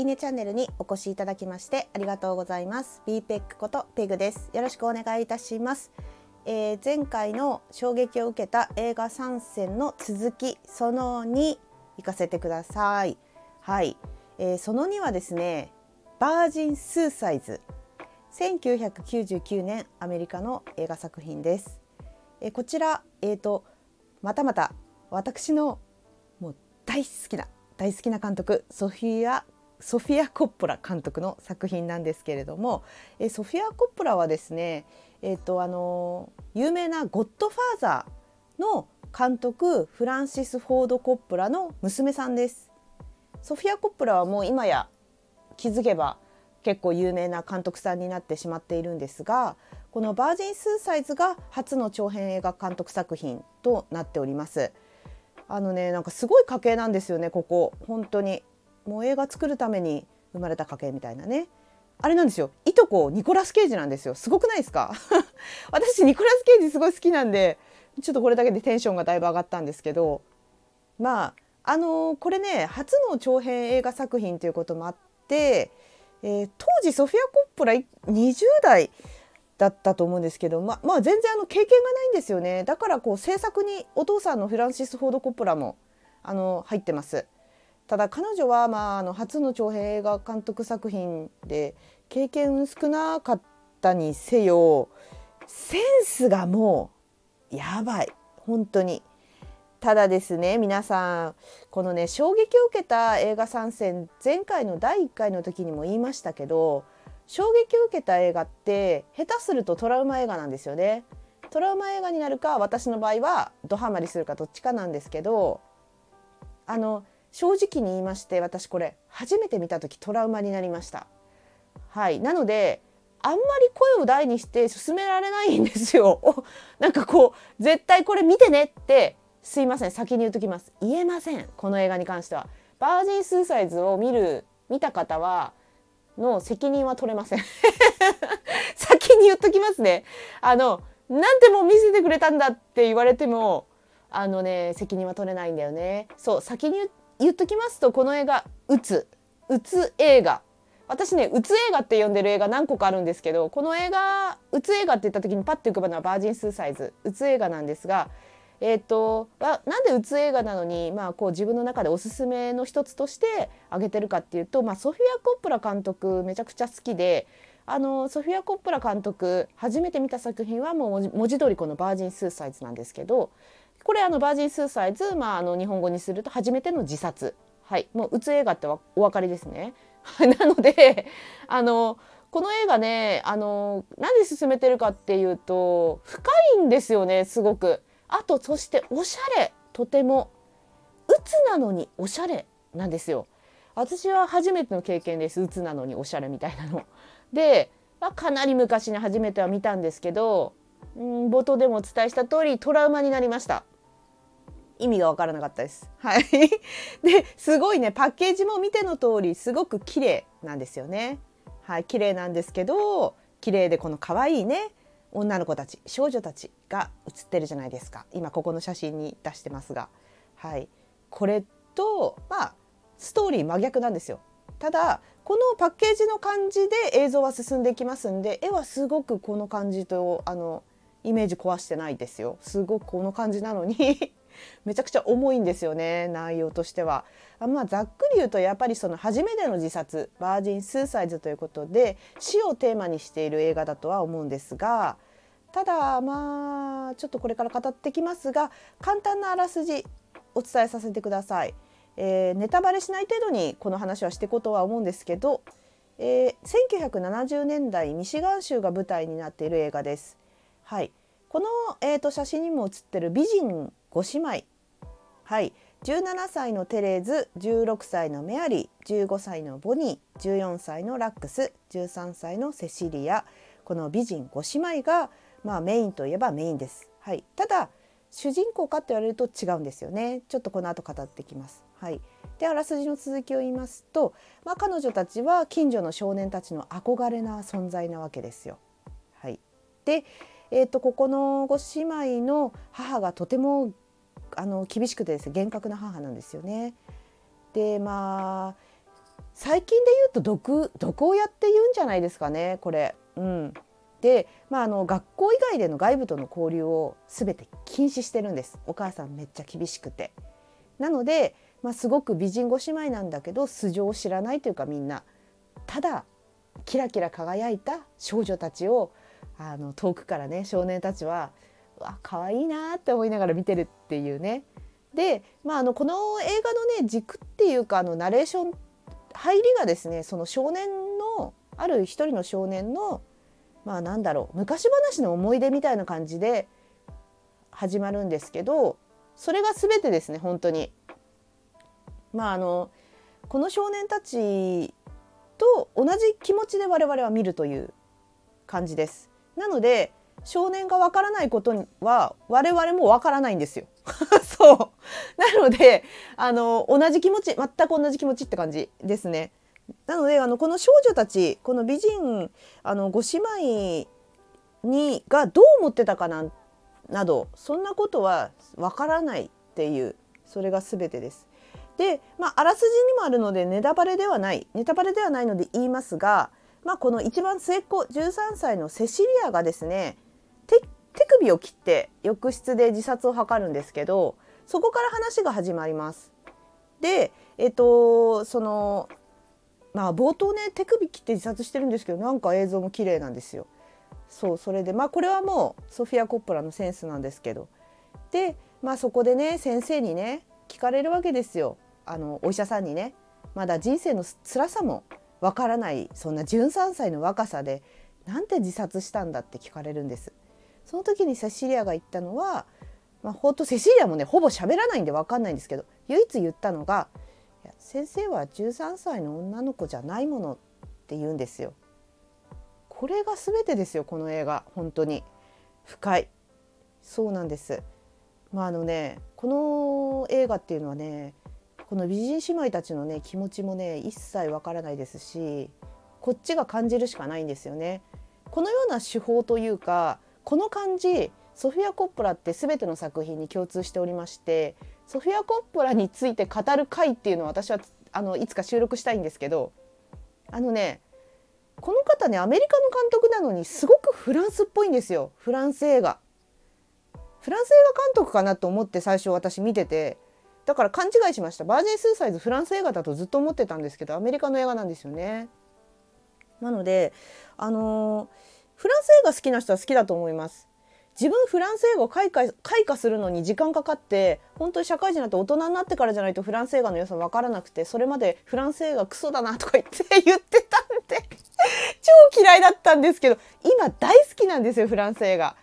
いいねチャンネルにお越しいただきましてありがとうございます。B ペックことペグです。よろしくお願いいたします。えー、前回の衝撃を受けた映画参戦の続きその2行かせてください。はい、えー、その2はですねバージン・スーサイズ。1999年アメリカの映画作品です、えー、こちらえーとまたまた私のもう大好きな大好きな監督ソフィアソフィア・コッポラ監督の作品なんですけれども、えソフィア・コッポラはですね、えーとあの有名な「ゴッドファーザー」の監督フランシス・フォード・コッポラの娘さんです。ソフィア・コッポラはもう今や気づけば結構有名な監督さんになってしまっているんですがこの「バージン・スーサイズ」が初の長編映画監督作品となっております。あのねなんかすごい家系なんですよねここ本当にもう映画作るために生まれた家系みたいなね。あれなんですよ。いとこニコラス・ケイジなんですよ。すごくないですか？私ニコラス・ケイジすごい好きなんでちょっとこれだけでテンションがだいぶ上がったんですけど。まああのー、これね初の長編映画作品ということもあって、えー、当時ソフィア・コッポラ20代だったと思うんですけど、ままあ、全然あの経験がないんですよね。だからこう制作にお父さんのフランシス・フォード・コッポラもあの入ってます。ただ彼女は、まあ、あの初の長編映画監督作品で経験少なかったにせよセンスがもうやばい本当に。ただですね皆さんこのね衝撃を受けた映画参戦前回の第1回の時にも言いましたけど衝撃を受けた映画って下手するとトラウマ映画なんですよね。トラウマ映画になるか私の場合はドハマりするかどっちかなんですけどあの正直に言いまして私これ初めて見た時トラウマになりました。はい。なのであんまり声を大にして進められないんですよ。なんかこう絶対これ見てねってすいません。先に言っときます。言えません。この映画に関しては。バージン・スーサイズを見る見た方はの責任は取れません。先に言っときますね。あの何でもう見せてくれたんだって言われてもあのね責任は取れないんだよね。そう先に言っ言っときますとこの映画「うつ」「うつ映画」私ねうつ映画って呼んでる映画何個かあるんですけどこの映画うつ映画って言った時にパッて浮かぶのはバージン・スーサイズ。うつ映画なんですがえーと、なんでうつ映画なのに、まあ、こう自分の中でおすすめの一つとして挙げてるかっていうと、まあ、ソフィア・コップラ監督めちゃくちゃ好きであのソフィア・コップラ監督初めて見た作品はもう文字通りこの「バージン・スーサイズ」なんですけどこれあのバージン・スーサイズ、まあ、あの日本語にすると初めての自殺。はい、もううつ映画ってお分かりですね。なのであのこの映画ねあのなんで進めてるかっていうと深いんですよねすごく。あとそしておしゃれとてもうつなのにおしゃれなんですよ私は初めての経験ですうつなのにおしゃれみたいなので、まあ、かなり昔に初めては見たんですけど、うん、冒頭でもお伝えした通りトラウマになりました意味が分からなかったです。はい。ですごいねパッケージも見ての通りすごく綺麗なんですよね。はい綺麗なんですけど綺麗でこの可愛いね女の子たち少女たちが写ってるじゃないですか今ここの写真に出してますが、はい、これとまあストーリー真逆なんですよ。ただこのパッケージの感じで映像は進んでいきますんで絵はすごくこの感じとあのイメージ壊してないですよすごくこの感じなのにめちゃくちゃ重いんですよね内容としては。まあ、ざっくり言うとやっぱりその初めての自殺バージン・スーサイズということで死をテーマにしている映画だとは思うんですがただまあちょっとこれから語ってきますが簡単なあらすじお伝えさせてください。えー、ネタバレしない程度にこの話はしていこうとは思うんですけど、えー、1970年代ミシガン州が舞台になっている映画です。はい、この、えーと写真にも写ってる美人5姉妹はい17歳のテレーズ16歳のメアリー15歳のボニー14歳のラックス13歳のセシリアこの美人5姉妹が、まあ、メインといえばメインです。はい、ただ主人公かって言われると違うんですよね。ちょっとこの後語ってきます。はい、であらすじの続きを言いますと、まあ、彼女たちは近所の少年たちの憧れな存在なわけですよ。はい、でえーと、ここのご姉妹の母がとてもあの厳しくてですね厳格な母なんですよね。でまあ最近で言うと毒毒親って言うんじゃないですかねこれ。うん、で、まあ、あの学校以外での外部との交流を全て禁止してるんですお母さんめっちゃ厳しくて。なので、まあ、すごく美人ご姉妹なんだけど素性を知らないというかみんなただキラキラ輝いた少女たちをあの遠くからね少年たちはわ可愛いなって思いながら見てるっていうね。で、まあ、あのこの映画のね軸っていうかあのナレーション入りがですねその少年のある一人の少年のまあなんだろう昔話の思い出みたいな感じで始まるんですけどそれが全てですね本当に。まああのこの少年たちと同じ気持ちで我々は見るという感じです。なので少年がわからないことは我々もわからないんですよ。そう。なのであの同じ気持ち全く同じ気持ちって感じですね。なのであのこの少女たちこの美人あのご姉妹にがどう思ってたかななどそんなことはわからないっていうそれが全てです。で、まあ、あらすじにもあるのでネタバレではないネタバレではないので言いますが、まあ、この一番末っ子13歳のセシリアがですね手首を切って浴室で自殺を図るんですけどそこから話が始まります。でえっとそのまあ冒頭ね手首切って自殺してるんですけどなんか映像も綺麗なんですよ。そうそれでまあこれはもうソフィア・コッポラのセンスなんですけどでまあそこでね先生にね聞かれるわけですよあのお医者さんにねまだ人生の辛さもわからないそんな13歳の若さでなんて自殺したんだって聞かれるんです。その時にセシリアが言ったのは、まあ、ほんとセシリアもねほぼ喋らないんで分かんないんですけど唯一言ったのが「いや先生は13歳の女の子じゃないもの」って言うんですよ。これが全てですよこの映画。本当に。深い。そうなんです。まああのねこの映画っていうのはねこの美人姉妹たちのね気持ちもね一切わからないですしこっちが感じるしかないんですよね。このような手法というかこの感じソフィア・コッポラって全ての作品に共通しておりましてソフィア・コッポラについて語る回っていうのを私はあのいつか収録したいんですけどあのねこの方ねアメリカの監督なのにすごくフランスっぽいんですよフランス映画。フランス映画監督かなと思って最初私見ててだから勘違いしましたバージェン・スーサイズフランス映画だとずっと思ってたんですけどアメリカの映画なんですよね。なのであのーフランス映画好きな人は好きだと思います。自分フランス映画を開花開花するのに時間かかって本当に社会人になって大人になってからじゃないとフランス映画の良さ分からなくてそれまでフランス映画クソだなとか言って言ってたんで超嫌いだったんですけど今大好きなんですよフランス映画。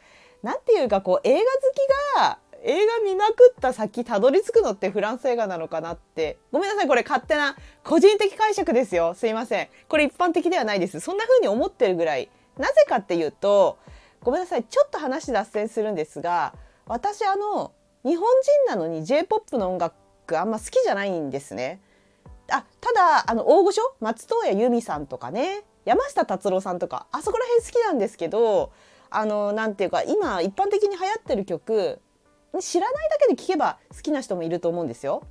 なんていうかこう映画好きが映画見まくった先たどり着くのってフランス映画なのかなって。ごめんなさいこれ勝手な個人的解釈ですよ。すいません。これ一般的ではないです。そんな風に思ってるぐらいなぜかっていうとごめんなさいちょっと話脱線するんですが私あの日本人なのに J-POP の音楽あんま好きじゃないんですね。あただあの大御所松任谷由実さんとかね山下達郎さんとかあそこら辺好きなんですけどあのなんていうか今一般的に流行ってる曲知らないだけで聴けば好きな人もいると思うんですよ。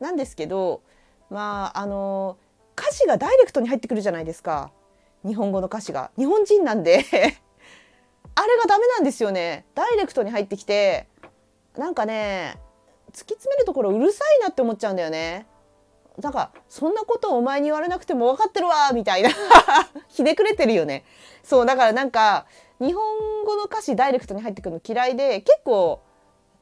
なんですけどまああの歌詞がダイレクトに入ってくるじゃないですか。日本語の歌詞が日本人なんで あれがダメなんですよね。ダイレクトに入ってきてなんかね突き詰めるところうるさいなって思っちゃうんだよね。なんかそんなことをお前に言われなくても分かってるわみたいな。ひねくれてるよね。そうだからなんか日本語の歌詞ダイレクトに入ってくるの嫌いで結構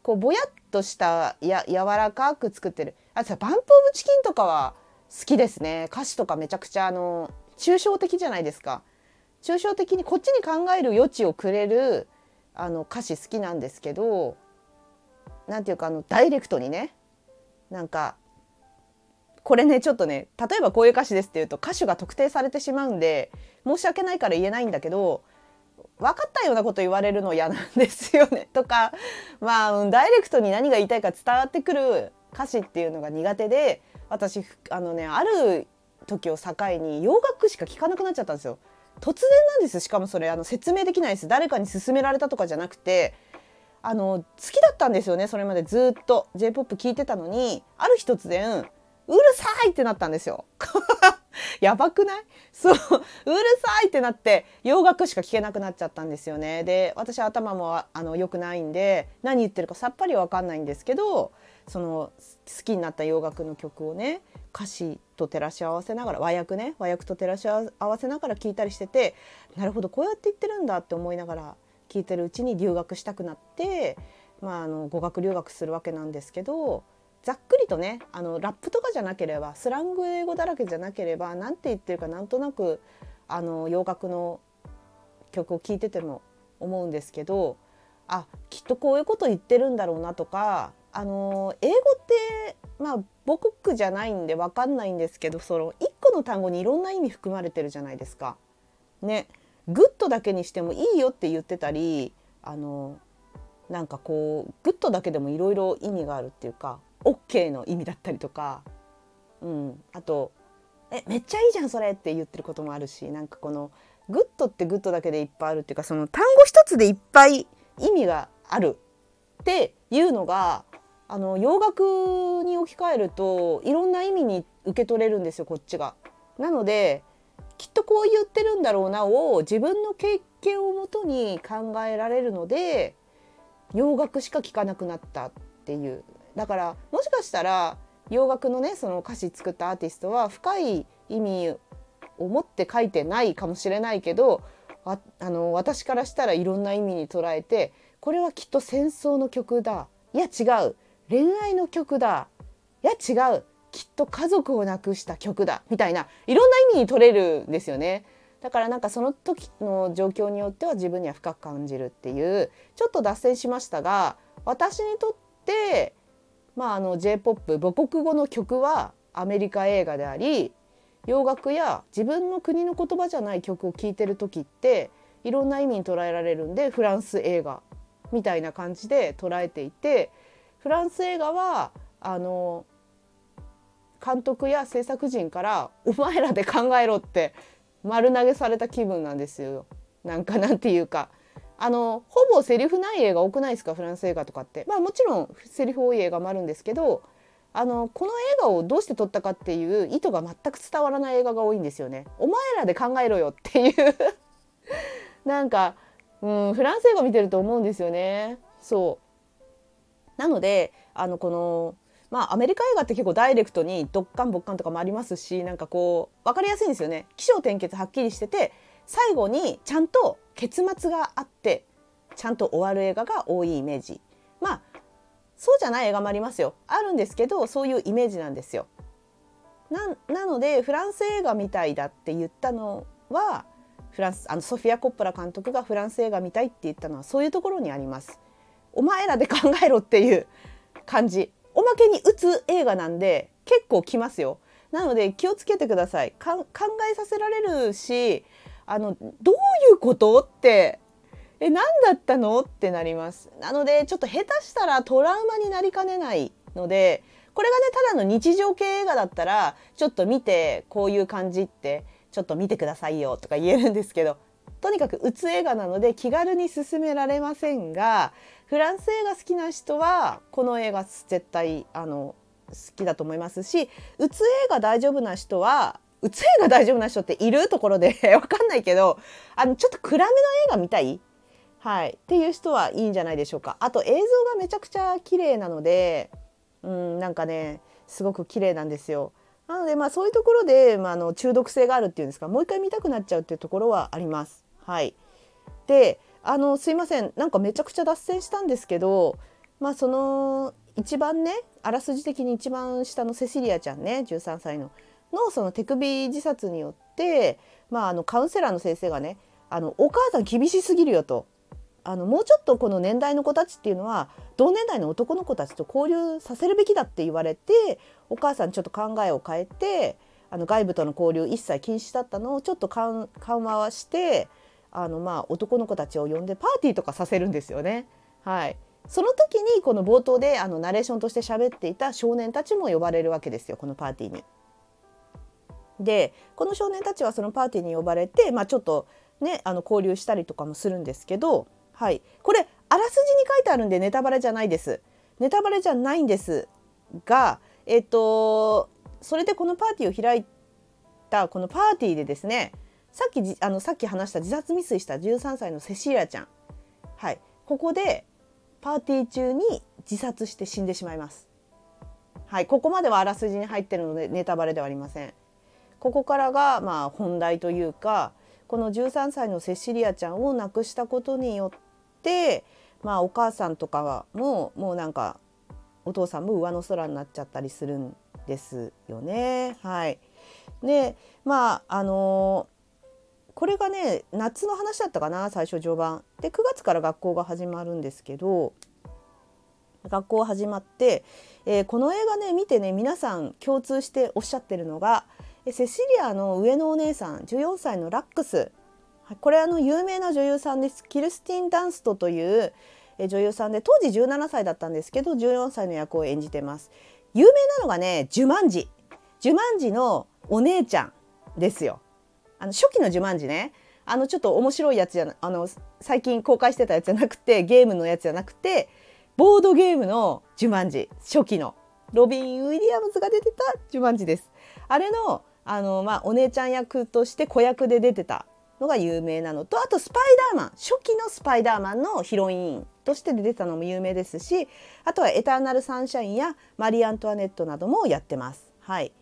こうぼやっとしたや柔らかく作ってる。あとバンプ・オブ・チキンとかは好きですね。歌詞とかめちゃくちゃあの抽象的じゃないですか。抽象的にこっちに考える余地をくれるあの歌詞好きなんですけど何ていうかあのダイレクトにねなんかこれねちょっとね例えばこういう歌詞ですって言うと歌手が特定されてしまうんで申し訳ないから言えないんだけど分かったようなこと言われるの嫌なんですよね。とかまあ、ダイレクトに何が言いたいか伝わってくる歌詞っていうのが苦手で私あのねある時を境に洋楽しか聴かなくなっちゃったんですよ。突然なんですしかもそれあの説明できないです。誰かに勧められたとかじゃなくて。あの好きだったんですよね。それまでずっと。J p o p 聴いてたのにある日突然ううるさいってなったんですよ。やばくない？そううるさいってなって洋楽しか聴けなくなっちゃったんですよね。で私頭もあの良くないんで何言ってるかさっぱりわかんないんですけどその好きになった洋楽の曲をね歌詞と照らし合わせながら和訳ね和訳と照らし合わせながら聴いたりしててなるほどこうやって言ってるんだって思いながら聴いてるうちに留学したくなって、まあ、あの語学留学するわけなんですけどざっくりとねあのラップとかじゃなければスラング英語だらけじゃなければ何て言ってるかなんとなくあの洋楽の曲を聴いてても思うんですけどあきっとこういうこと言ってるんだろうなとかあの英語ってまあ母国じゃないんで分かんないんですけどその1個の単語にいろんな意味含まれてるじゃないですか。ねgood だけにしてもいいよって言ってたりあのなんかこう good だけでもいろいろ意味があるっていうか OK の意味だったりとか、うん、あと「えめっちゃいいじゃんそれ」って言ってることもあるしなんかこの good って good だけでいっぱいあるっていうかその単語一つでいっぱい意味があるっていうのがあの洋楽に置き換えるといろんな意味に受け取れるんですよこっちが。なのできっとこう言ってるんだろうなを自分の経験をもとに考えられるので洋楽しか聴かなくなったっていう。だからもしかしたら洋楽のねその歌詞作ったアーティストは深い意味を持って書いてないかもしれないけどああの私からしたらいろんな意味に捉えてこれはきっと戦争の曲だ。いや違う。恋愛の曲だ。いや違う。きっと家族を亡くした曲だ。みたいないろんな意味に取れるんですよね。だからなんかその時の状況によっては自分には深く感じるっていうちょっと脱線しましたが私にとってまあ、あの J−POP 母国語の曲はアメリカ映画であり洋楽や自分の国の言葉じゃない曲を聴いてる時っていろんな意味に捉えられるんでフランス映画みたいな感じで捉えていてフランス映画はあの監督や制作陣から「お前らで考えろ」って丸投げされた気分なんですよ。なんかなんていうかあのほぼセリフない映画多くないですか？フランス映画とかって。まあもちろんセリフ多い映画もあるんですけどあのこの映画をどうして撮ったかっていう意図が全く伝わらない映画が多いんですよね。お前らで考えろよっていう なんか、うん、フランス映画見てると思うんですよね。そうなのであのこのまあアメリカ映画って結構ダイレクトにドッカンボッカンとかもありますしなんかこう分かりやすいんですよね起承転結はっきりしてて最後にちゃんと結末があってちゃんと終わる映画が多いイメージ。まあそうじゃない映画もありますよ。あるんですけどそういうイメージなんですよ。ななのでフランス映画みたいだって言ったのはフランスあのソフィア・コッポラ監督がフランス映画見たいって言ったのはそういうところにあります。お前らで考えろっていう感じ。おまけに打つ映画なんで結構きますよ。なので気をつけてください。考えさせられるしあのどういうこと？ってえ何だったの？ってなります。なのでちょっと下手したらトラウマになりかねないのでこれがねただの日常系映画だったらちょっと見てこういう感じってちょっと見てくださいよとか言えるんですけどとにかくうつ映画なので気軽に進められませんがフランス映画好きな人はこの映画絶対あの好きだと思いますしうつ映画大丈夫な人はうつ映画大丈夫な人っているところで わかんないけどあのちょっと暗めの映画見たい？はい、っていう人はいいんじゃないでしょうか。あと映像がめちゃくちゃ綺麗なので、うん、なんかねすごく綺麗なんですよ。なのでまあそういうところで、まあ、あの中毒性があるっていうんですか？もう一回見たくなっちゃうっていうところはあります。はい、であのすいませんなんかめちゃくちゃ脱線したんですけど、まあ、その一番ねあらすじ的に一番下のセシリアちゃんね13歳ののその手首自殺によって、まあ、あのカウンセラーの先生がねあのお母さん厳しすぎるよとあのもうちょっとこの年代の子たちっていうのは同年代の男の子たちと交流させるべきだって言われてお母さんちょっと考えを変えてあの外部との交流一切禁止だったのをちょっと緩和してあのまあ男の子たちを呼んでパーティーとかさせるんですよね。はい、その時にこの冒頭であのナレーションとして喋っていた少年たちも呼ばれるわけですよこのパーティーに。でこの少年たちはそのパーティーに呼ばれて、まあ、ちょっとねあの交流したりとかもするんですけど、はい、これあらすじに書いてあるんでネタバレじゃないです。ネタバレじゃないんですが、えっとそれでこのパーティーを開いたこのパーティーでですねさっきあのさっき話した自殺未遂した13歳のセシリアちゃん、はい、ここでパーティー中に自殺して死んでしまいます。はい、ここまではあらすじに入ってるのでネタバレではありません。ここからがまあ本題というかこの13歳のセシリアちゃんを亡くしたことによってまあお母さんとかももうなんかお父さんも上の空になっちゃったりするんですよね。はい、でまああのこれがね夏の話だったかな最初序盤。で9月から学校が始まるんですけど学校始まって、えー、この映画ね見てね皆さん共通しておっしゃってるのがセシリアの上のお姉さん14歳のラックス。これあの有名な女優さんです。キルスティン・ダンストという女優さんで当時17歳だったんですけど14歳の役を演じてます。有名なのがねジュマンジ。ジュマンジのお姉ちゃんですよ。あの初期のジュマンジね。あのちょっと面白いやつじゃあの最近公開してたやつじゃなくてゲームのやつじゃなくてボードゲームのジュマンジ。初期の。ロビン・ウィリアムズが出てたジュマンジです。あれのあの、まあ、お姉ちゃん役として子役で出てたのが有名なのとあとスパイダーマン初期のスパイダーマンのヒロインとして出てたのも有名ですしあとはエターナルサンシャインやマリー・アントワネットなどもやってます。はい、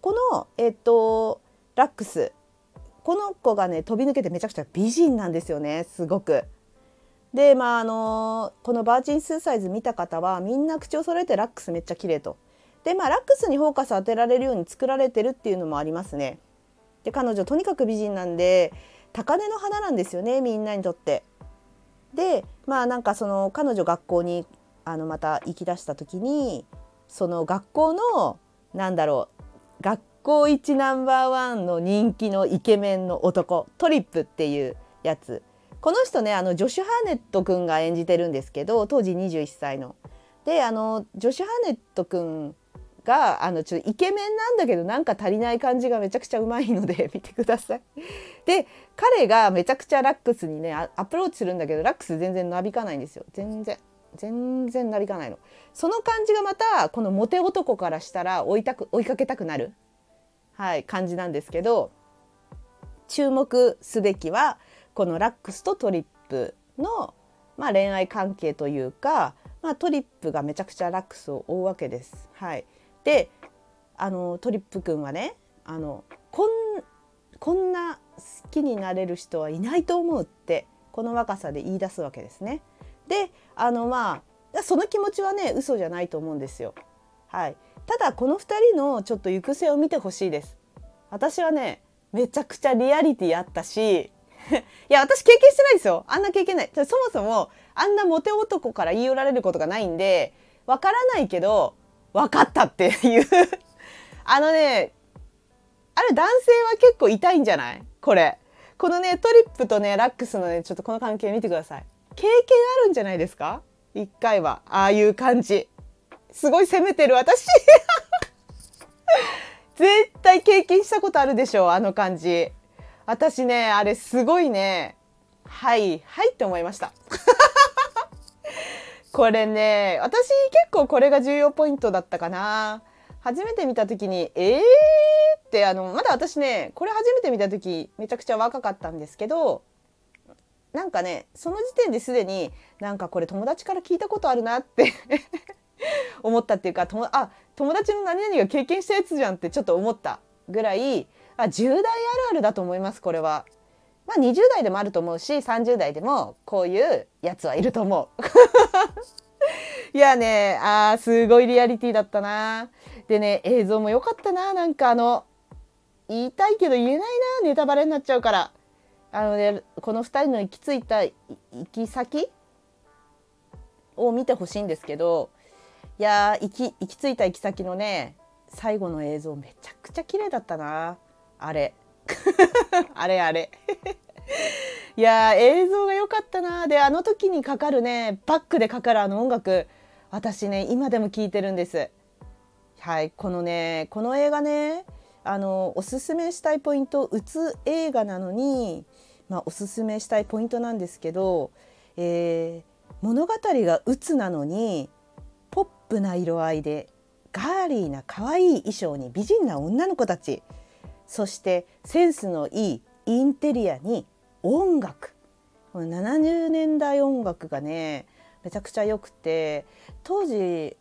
この、えっと、ラックスこの子がね飛び抜けてめちゃくちゃ美人なんですよねすごく。でまああのこのバージン・スーサイズ見た方はみんな口を揃えてラックスめっちゃ綺麗と。でまあラックスにフォーカス当てられるように作られてるっていうのもありますね。で彼女とにかく美人なんで高嶺の花なんですよねみんなにとって。でまあなんかその彼女学校にあのまた行き出した時にその学校のなんだろう学校一ナンバーワンの人気のイケメンの男トリップっていうやつこの人ねあのジョシュ・ハーネット君が演じてるんですけど当時21歳の。であのジョシュ・ハーネット君があのちょっとイケメンなんだけどなんか足りない感じがめちゃくちゃうまいので 見てください。で彼がめちゃくちゃラックスにねアプローチするんだけどラックス全然なびかないんですよ全然全然なびかないの。その感じがまたこのモテ男からしたら追いたく追いかけたくなる、はい、感じなんですけど注目すべきはこのラックスとトリップの、まあ、恋愛関係というか、まあ、トリップがめちゃくちゃラックスを追うわけです。はい、であのトリップ君はねあのこんこんな好きになれる人はいないと思うってこの若さで言い出すわけですね。であのまあその気持ちはね嘘じゃないと思うんですよ。はい、ただこの2人のちょっと行く末を見てほしいです。私はねめちゃくちゃリアリティあったし いや私経験してないですよあんな経験ないそもそもあんなモテ男から言い寄られることがないんでわからないけど分かったっていう。あのねあれ男性は結構痛いんじゃない？これ。このねトリップとねラックスのねちょっとこの関係見てください。経験あるんじゃないですか？一回は。ああいう感じ。すごい責めてる私。絶対経験したことあるでしょあの感じ。私ねあれすごいねはいはいって思いました。これね私結構これが重要ポイントだったかな。初めて見た時にえー？ってあのまだ私ねこれ初めて見た時めちゃくちゃ若かったんですけどなんかねその時点ですでになんかこれ友達から聞いたことあるなって 思ったっていうかとあ友達の何々が経験したやつじゃんってちょっと思ったぐらいあ10代あるあるだと思いますこれは。まあ、20代でもあると思うし30代でもこういうやつはいると思う。いやねあーすごいリアリティだったな。でね映像も良かったななんかあの言いたいけど言えないなネタバレになっちゃうから。あのねこの2人の行き着いた行き先を見てほしいんですけどいや行き行き着いた行き先のね最後の映像めちゃくちゃ綺麗だったな。あれ あれあれ。いや映像が良かったな。であの時にかかるねバックでかかるあの音楽。私ね今でも聴いてるんです。はいこのねこの映画ねあのおすすめしたいポイントうつ映画なのに、まあ、おすすめしたいポイントなんですけど、えー、物語がうつなのにポップな色合いでガーリーな可愛い衣装に美人な女の子たち。そしてセンスのいいインテリアに音楽70年代音楽がねめちゃくちゃ良くて当時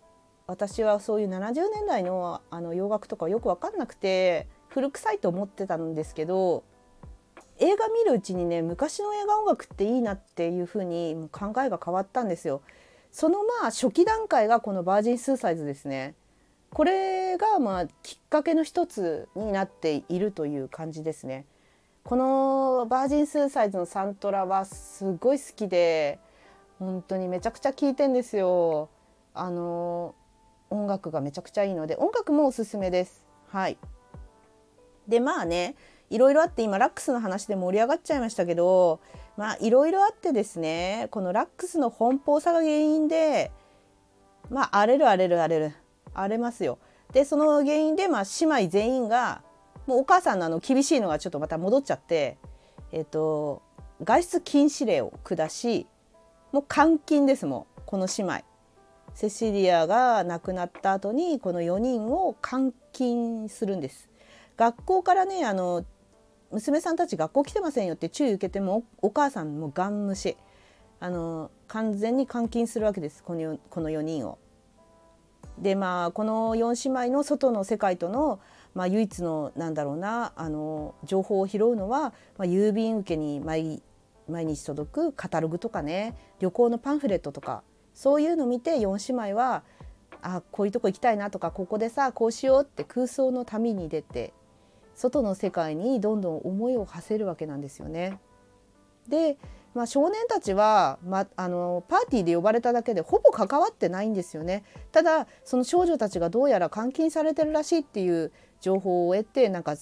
私はそういう70年代のあの洋楽とかよく分かんなくて古臭いと思ってたんですけど映画見るうちにね昔の映画音楽っていいなっていう風に考えが変わったんですよ。そのまあ初期段階がこのバージンスーサイズですね。これがまあきっかけの一つになっているという感じですね。このバージンスーサイズのサントラはすごい好きで本当にめちゃくちゃ聴いてんですよ。あの音楽がめちゃくちゃいいので音楽もおすすめです。はい。でまあねいろいろあって今ラックスの話で盛り上がっちゃいましたけどまあいろいろあってですねこのラックスの奔放さが原因でまあ荒れる荒れる荒れる荒れますよ。でその原因でまあ姉妹全員がもうお母さんのあの厳しいのがちょっとまた戻っちゃってえっ、と外出禁止令を下しもう監禁ですもんこの姉妹。セシリアが亡くなった後にこの4人を監禁するんです。学校からねあの娘さんたち学校来てませんよって注意受けてもお母さんもガン無視あの完全に監禁するわけですこのこの4人を。でまあこの4姉妹の外の世界との、まあ、唯一のなんだろうなあの情報を拾うのは、まあ、郵便受けに毎毎日届くカタログとかね旅行のパンフレットとかそういうのを見て4姉妹はあこういうとこ行きたいなとかここでさこうしようって空想の旅に出て外の世界にどんどん思いを馳せるわけなんですよね。で、まあ、少年たちは、ま、あのパーティーで呼ばれただけでほぼ関わってないんですよね。ただその少女たちがどうやら監禁されてるらしいっていう情報を得てなんか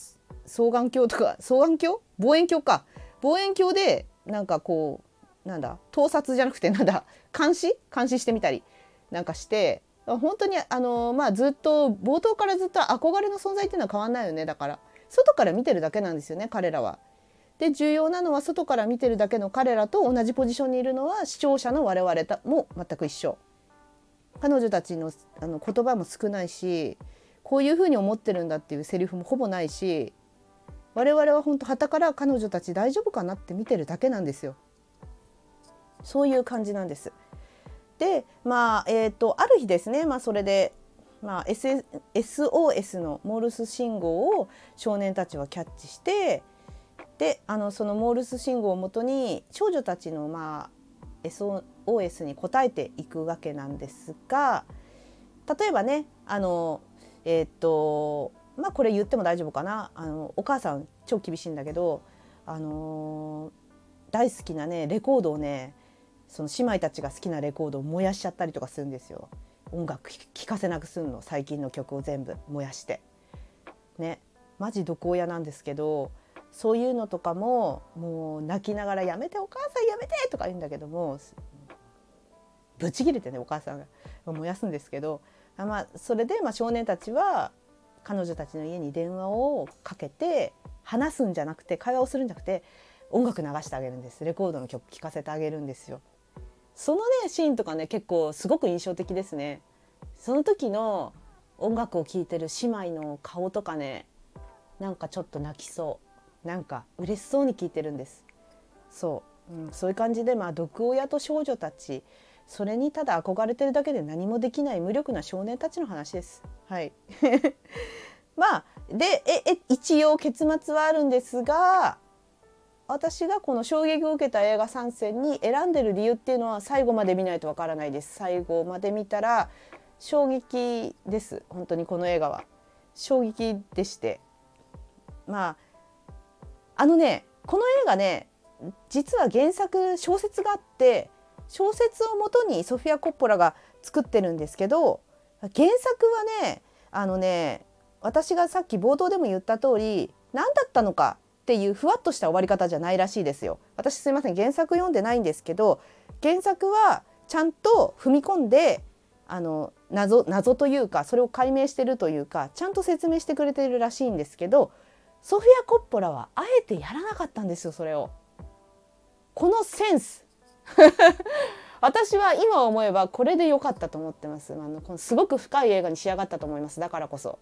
双眼鏡とか双眼鏡？望遠鏡か望遠鏡でなんかこうなんだ盗撮じゃなくてなんだ監視？監視してみたりなんかして本当にあのまあずっと冒頭からずっと憧れの存在っていうのは変わんないよねだから外から見てるだけなんですよね彼らは。で重要なのは外から見てるだけの彼らと同じポジションにいるのは視聴者の我々も全く一緒。彼女たちのあの言葉も少ないしこういうふうに思ってるんだっていうセリフもほぼないし我々は本当旗から彼女たち大丈夫かなって見てるだけなんですよ。そういう感じなんです。でまあえーと、ある日ですね、まあ、それでまあ、SS SOS のモールス信号を少年たちはキャッチしてであのそのモールス信号をもとに少女たちの、まあ、SOS に応えていくわけなんですが例えばねあのえー、っとまあこれ言っても大丈夫かな。あのお母さん超厳しいんだけど、あの大好きなねレコードをねその姉妹たちが好きなレコードを燃やしちゃったりとかするんですよ。音楽聴かせなくすんの最近の曲を全部燃やして。ね。マジ毒親なんですけどそういうのとかももう泣きながら「やめてお母さんやめて!」とか言うんだけどもブチ切れてねお母さんが燃やすんですけどあ、まあ、それでまあ少年たちは彼女たちの家に電話をかけて話すんじゃなくて会話をするんじゃなくて音楽流してあげるんですレコードの曲聴かせてあげるんですよ。そのねシーンとかね結構すごく印象的ですね。その時の音楽を聴いてる姉妹の顔とかねなんかちょっと泣きそうなんか嬉しそうに聞いてるんです。そう、うん、そういう感じでまあ毒親と少女たち。それにただ憧れてるだけで何もできない無力な少年たちの話です。はい。まあでえ一応結末はあるんですが私がこの衝撃を受けた映画参戦に選んでる理由っていうのは最後まで見ないとわからないです。最後まで見たら衝撃です。本当にこの映画は。衝撃でして。まああのねこの映画ね実は原作小説があって小説をもとにソフィア・コッポラが作ってるんですけど原作はねあのね私がさっき冒頭でも言った通り何だったのかっていうふわっとした終わり方じゃないらしいですよ。私すいません原作読んでないんですけど原作はちゃんと踏み込んであの謎謎というかそれを解明してるというかちゃんと説明してくれてるらしいんですけどソフィア・コッポラはあえてやらなかったんですよそれを。このセンス。私は今思えばこれで良かったと思ってます。あのこのすごく深い映画に仕上がったと思います。だからこそ。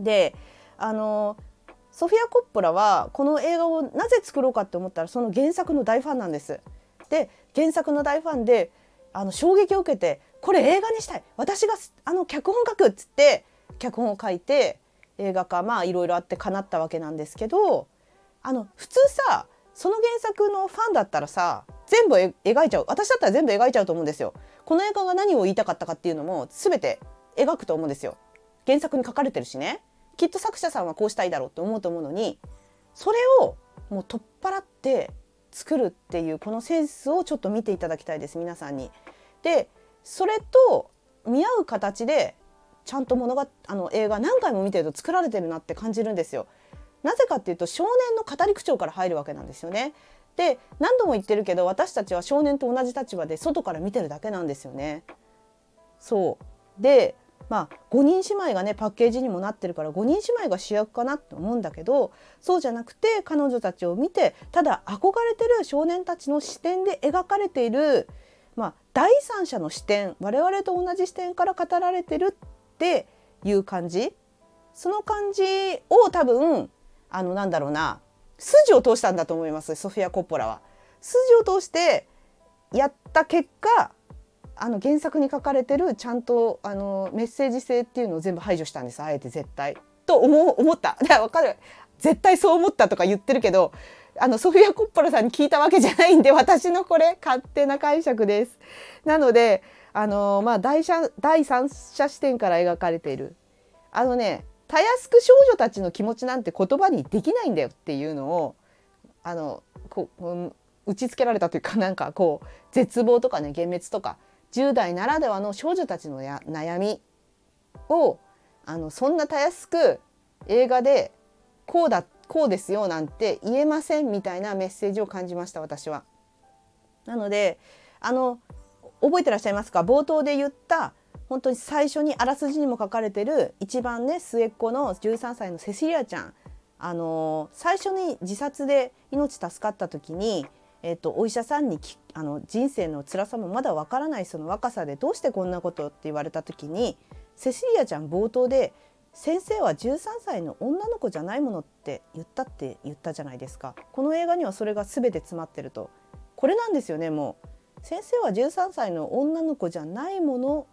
であのソフィア・コッポラはこの映画をなぜ作ろうかって思ったらその原作の大ファンなんです。で原作の大ファンであの衝撃を受けてこれ映画にしたい。私があの脚本書くっつって脚本を書いて映画化まあいろいろあって叶ったわけなんですけどあの普通さその原作のファンだったらさ全部描いちゃう私だったら全部描いちゃうと思うんですよ。この映画が何を言いたかったかっていうのも全て描くと思うんですよ。原作に書かれてるしねきっと作者さんはこうしたいだろうって思うと思うのにそれをもう取っ払って作るっていうこのセンスをちょっと見ていただきたいです皆さんに。でそれと見合う形でちゃんと物があの映画何回も見てると作られてるなって感じるんですよ。なぜかっていうと少年の語り口調から入るわけなんですよね。で何度も言ってるけど私たちは少年と同じ立場で外から見てるだけなんですよね。そうでまあ5人姉妹がねパッケージにもなってるから5人姉妹が主役かなって思うんだけどそうじゃなくて彼女たちを見てただ憧れてる少年たちの視点で描かれている、まあ、第三者の視点我々と同じ視点から語られてるっていう感じ？その感じを多分あのなんだろうな筋を通したんだと思いますソフィア・コッポラは。筋を通してやった結果あの原作に書かれてるちゃんとあのメッセージ性っていうのを全部排除したんですあえて絶対。と思思った。わかる？絶対そう思ったとか言ってるけどあのソフィア・コッポラさんに聞いたわけじゃないんで私のこれ勝手な解釈です。なのであのまあ第第三者視点から描かれているあのねたやすく少女たちの気持ちなんて言葉にできないんだよっていうのをあのこう打ちつけられたというか なんかこう絶望とかね幻滅とか10代ならではの少女たちの悩みをあのそんなたやすく映画でこうだこうですよなんて言えませんみたいなメッセージを感じました私は。なのであの覚えてらっしゃいますか？冒頭で言った本当に最初にあらすじにも書かれてる一番ね末っ子の13歳のセシリアちゃん。あの最初に自殺で命助かった時に、えーと、お医者さんにあの人生の辛さもまだわからないその若さでどうしてこんなことって言われた時にセシリアちゃん冒頭で「先生は13歳の女の子じゃないもの」って言ったって言ったじゃないですか。この映画にはそれが全て詰まってると。これなんですよねもう。先生は13歳の女の子じゃないもの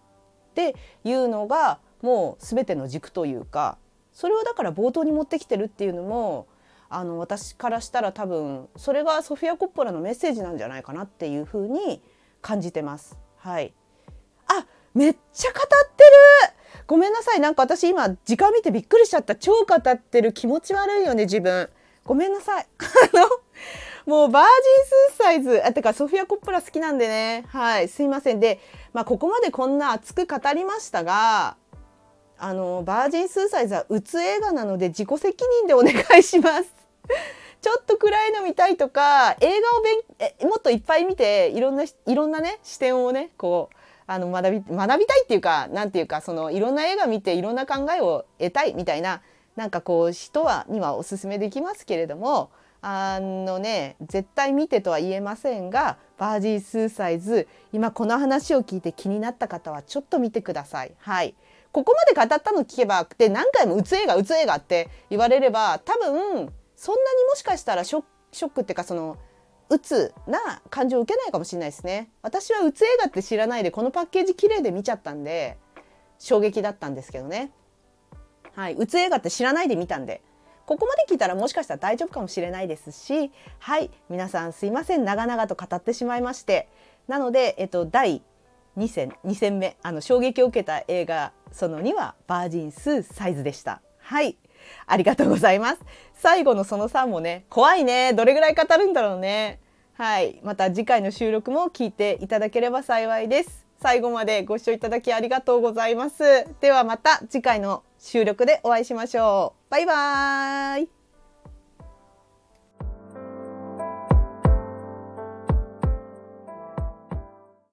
っていうのがもう全ての軸というかそれをだから冒頭に持ってきてるっていうのもあの私からしたら多分それがソフィア・コッポラのメッセージなんじゃないかなっていうふうに感じてます。はい、あめっちゃ語ってる。ごめんなさい。なんか私今時間見てびっくりしちゃった。超語ってる。気持ち悪いよね自分。ごめんなさい。あのもうバージンスーサイズ。あてかソフィア・コッポラ好きなんでね。はい。すいません。で、まあ、ここまでこんな熱く語りましたがあのバージンスーサイズはうつ映画なので自己責任でお願いします。ちょっと暗いの見たいとか映画を勉えもっといっぱい見ていろんないろんなね視点をねこうあの学び学びたいっていうかなんていうかそのいろんな映画見ていろんな考えを得たいみたいななんかこう人はにはおすすめできますけれどもあのね絶対見てとは言えませんがバージースーサイズ今この話を聞いて気になった方はちょっと見てください。はいここまで語ったの聞けばで何回も「うつ映画うつ映画」って言われれば多分そんなにもしかしたらショックっていうかそのうつな感情を受けないかもしれないですね。私はうつ映画って知らないでこのパッケージ綺麗で見ちゃったんで衝撃だったんですけどね。はい、うつ映画って知らないで見たんでここまで聞いたらもしかしたら大丈夫かもしれないですしはい皆さんすいません長々と語ってしまいましてなので、えっと、第2戦2戦目あの衝撃を受けた映画その2はバージンスサイズでした。はいありがとうございます。最後のその3もね怖いねどれぐらい語るんだろうね。はいまた次回の収録も聞いていただければ幸いです。最後までご視聴いただきありがとうございます。ではまた次回の収録でお会いしましょう。バイバーイ